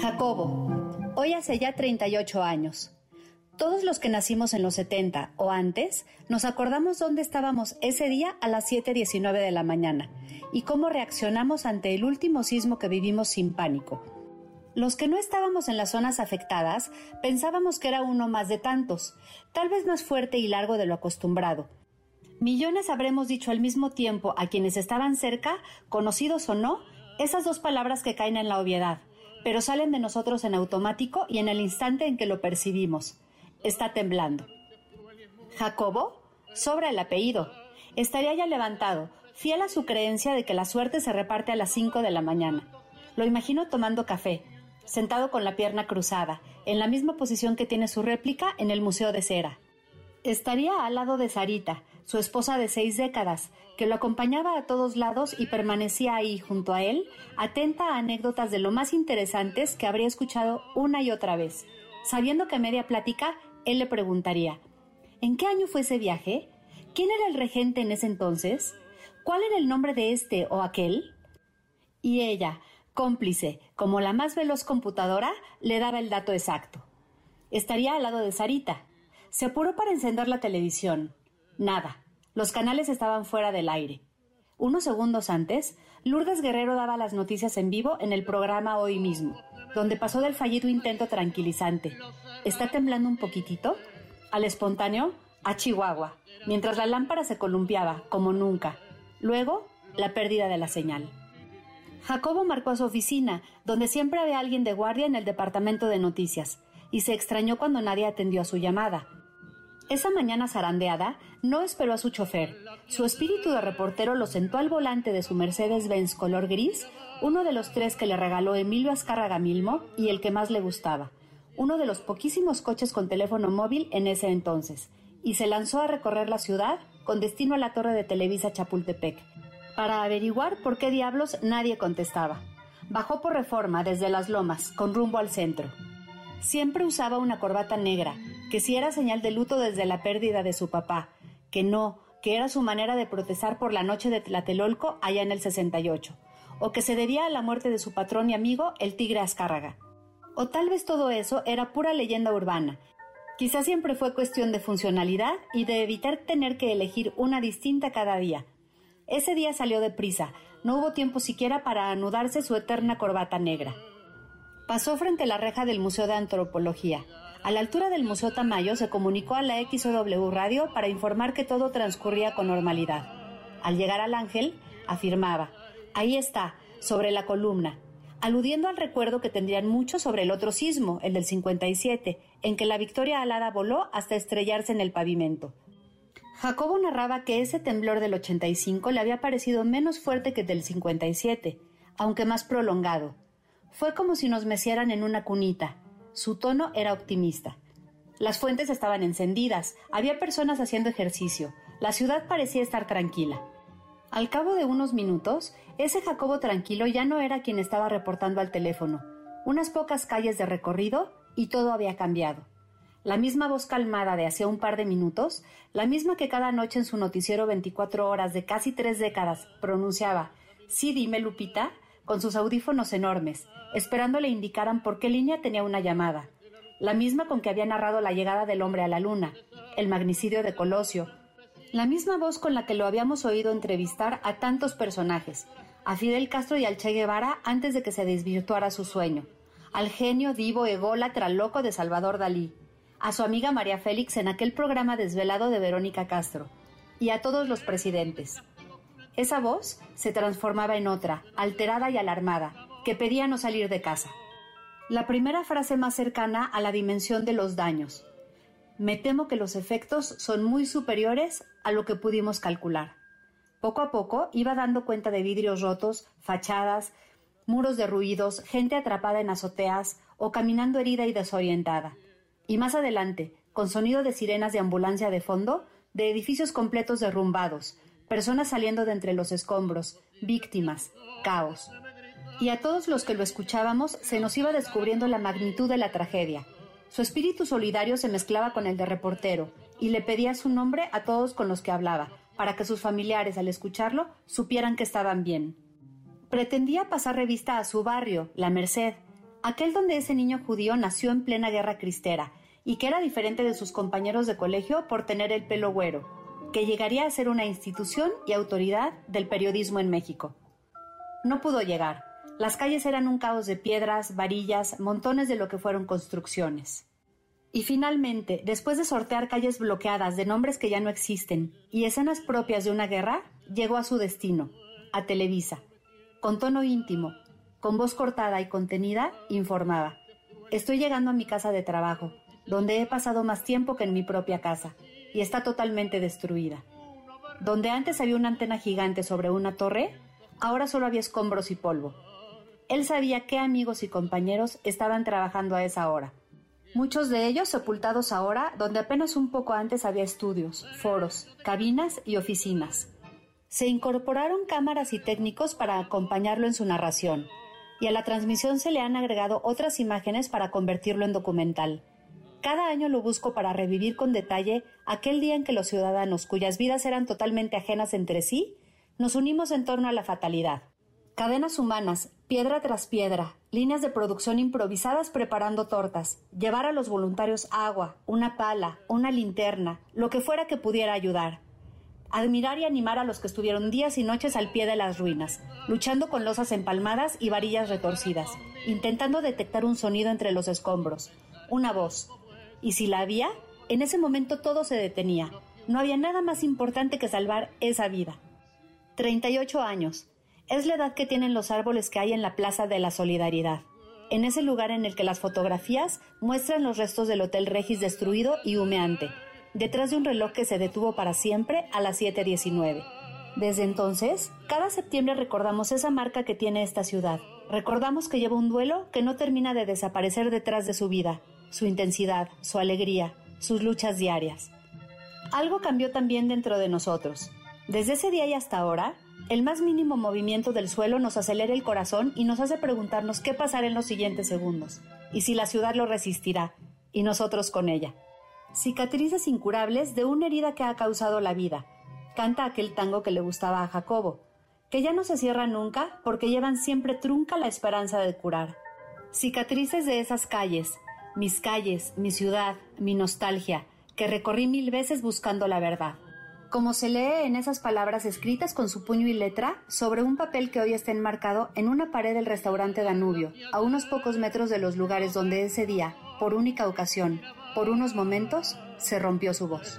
Jacobo, hoy hace ya 38 años. Todos los que nacimos en los 70 o antes nos acordamos dónde estábamos ese día a las 7.19 de la mañana y cómo reaccionamos ante el último sismo que vivimos sin pánico. Los que no estábamos en las zonas afectadas pensábamos que era uno más de tantos, tal vez más fuerte y largo de lo acostumbrado. Millones habremos dicho al mismo tiempo a quienes estaban cerca, conocidos o no, esas dos palabras que caen en la obviedad, pero salen de nosotros en automático y en el instante en que lo percibimos. Está temblando. Jacobo, sobra el apellido. Estaría ya levantado, fiel a su creencia de que la suerte se reparte a las cinco de la mañana. Lo imagino tomando café, sentado con la pierna cruzada, en la misma posición que tiene su réplica en el Museo de Cera. Estaría al lado de Sarita, su esposa de seis décadas, que lo acompañaba a todos lados y permanecía ahí junto a él, atenta a anécdotas de lo más interesantes que habría escuchado una y otra vez. Sabiendo que a media plática él le preguntaría ¿En qué año fue ese viaje? ¿Quién era el regente en ese entonces? ¿Cuál era el nombre de este o aquel? Y ella, cómplice, como la más veloz computadora, le daba el dato exacto. Estaría al lado de Sarita. Se apuró para encender la televisión. Nada. Los canales estaban fuera del aire. Unos segundos antes, Lourdes Guerrero daba las noticias en vivo en el programa Hoy mismo, donde pasó del fallido intento tranquilizante. ¿Está temblando un poquitito? Al espontáneo, a Chihuahua, mientras la lámpara se columpiaba, como nunca. Luego, la pérdida de la señal. Jacobo marcó a su oficina, donde siempre había alguien de guardia en el departamento de noticias, y se extrañó cuando nadie atendió a su llamada. Esa mañana zarandeada, no esperó a su chofer. Su espíritu de reportero lo sentó al volante de su Mercedes-Benz color gris, uno de los tres que le regaló Emilio Azcárraga Milmo y el que más le gustaba, uno de los poquísimos coches con teléfono móvil en ese entonces, y se lanzó a recorrer la ciudad con destino a la torre de Televisa Chapultepec, para averiguar por qué diablos nadie contestaba. Bajó por reforma desde las lomas, con rumbo al centro. Siempre usaba una corbata negra, que si era señal de luto desde la pérdida de su papá, que no, que era su manera de protestar por la noche de Tlatelolco allá en el 68, o que se debía a la muerte de su patrón y amigo, el tigre Azcárraga. O tal vez todo eso era pura leyenda urbana. Quizás siempre fue cuestión de funcionalidad y de evitar tener que elegir una distinta cada día. Ese día salió deprisa, no hubo tiempo siquiera para anudarse su eterna corbata negra. Pasó frente a la reja del Museo de Antropología. A la altura del Museo Tamayo se comunicó a la XOW Radio para informar que todo transcurría con normalidad. Al llegar al ángel, afirmaba, ahí está, sobre la columna, aludiendo al recuerdo que tendrían mucho sobre el otro sismo, el del 57, en que la Victoria Alada voló hasta estrellarse en el pavimento. Jacobo narraba que ese temblor del 85 le había parecido menos fuerte que el del 57, aunque más prolongado, fue como si nos mecieran en una cunita. Su tono era optimista. Las fuentes estaban encendidas, había personas haciendo ejercicio, la ciudad parecía estar tranquila. Al cabo de unos minutos, ese Jacobo tranquilo ya no era quien estaba reportando al teléfono. Unas pocas calles de recorrido y todo había cambiado. La misma voz calmada de hace un par de minutos, la misma que cada noche en su noticiero 24 horas de casi tres décadas pronunciaba, sí dime Lupita, con sus audífonos enormes, esperando le indicaran por qué línea tenía una llamada, la misma con que había narrado la llegada del hombre a la luna, el magnicidio de Colosio, la misma voz con la que lo habíamos oído entrevistar a tantos personajes, a Fidel Castro y al Che Guevara antes de que se desvirtuara su sueño, al genio divo ególatra loco de Salvador Dalí, a su amiga María Félix en aquel programa desvelado de Verónica Castro, y a todos los presidentes. Esa voz se transformaba en otra, alterada y alarmada, que pedía no salir de casa. La primera frase más cercana a la dimensión de los daños. Me temo que los efectos son muy superiores a lo que pudimos calcular. Poco a poco iba dando cuenta de vidrios rotos, fachadas, muros derruidos, gente atrapada en azoteas o caminando herida y desorientada. Y más adelante, con sonido de sirenas de ambulancia de fondo, de edificios completos derrumbados, personas saliendo de entre los escombros, víctimas, caos. Y a todos los que lo escuchábamos se nos iba descubriendo la magnitud de la tragedia. Su espíritu solidario se mezclaba con el de reportero y le pedía su nombre a todos con los que hablaba, para que sus familiares al escucharlo supieran que estaban bien. Pretendía pasar revista a su barrio, La Merced, aquel donde ese niño judío nació en plena guerra cristera y que era diferente de sus compañeros de colegio por tener el pelo güero, que llegaría a ser una institución y autoridad del periodismo en México. No pudo llegar. Las calles eran un caos de piedras, varillas, montones de lo que fueron construcciones. Y finalmente, después de sortear calles bloqueadas de nombres que ya no existen y escenas propias de una guerra, llegó a su destino, a Televisa. Con tono íntimo, con voz cortada y contenida, informaba. Estoy llegando a mi casa de trabajo, donde he pasado más tiempo que en mi propia casa, y está totalmente destruida. Donde antes había una antena gigante sobre una torre, ahora solo había escombros y polvo. Él sabía qué amigos y compañeros estaban trabajando a esa hora, muchos de ellos sepultados ahora donde apenas un poco antes había estudios, foros, cabinas y oficinas. Se incorporaron cámaras y técnicos para acompañarlo en su narración, y a la transmisión se le han agregado otras imágenes para convertirlo en documental. Cada año lo busco para revivir con detalle aquel día en que los ciudadanos cuyas vidas eran totalmente ajenas entre sí, nos unimos en torno a la fatalidad. Cadenas humanas, piedra tras piedra, líneas de producción improvisadas preparando tortas, llevar a los voluntarios agua, una pala, una linterna, lo que fuera que pudiera ayudar. Admirar y animar a los que estuvieron días y noches al pie de las ruinas, luchando con losas empalmadas y varillas retorcidas, intentando detectar un sonido entre los escombros, una voz. Y si la había, en ese momento todo se detenía. No había nada más importante que salvar esa vida. 38 años, es la edad que tienen los árboles que hay en la Plaza de la Solidaridad, en ese lugar en el que las fotografías muestran los restos del Hotel Regis destruido y humeante, detrás de un reloj que se detuvo para siempre a las 7.19. Desde entonces, cada septiembre recordamos esa marca que tiene esta ciudad. Recordamos que lleva un duelo que no termina de desaparecer detrás de su vida, su intensidad, su alegría, sus luchas diarias. Algo cambió también dentro de nosotros. Desde ese día y hasta ahora, el más mínimo movimiento del suelo nos acelera el corazón y nos hace preguntarnos qué pasará en los siguientes segundos, y si la ciudad lo resistirá, y nosotros con ella. Cicatrices incurables de una herida que ha causado la vida, canta aquel tango que le gustaba a Jacobo, que ya no se cierra nunca porque llevan siempre trunca la esperanza de curar. Cicatrices de esas calles, mis calles, mi ciudad, mi nostalgia, que recorrí mil veces buscando la verdad como se lee en esas palabras escritas con su puño y letra sobre un papel que hoy está enmarcado en una pared del restaurante Danubio, a unos pocos metros de los lugares donde ese día, por única ocasión, por unos momentos, se rompió su voz.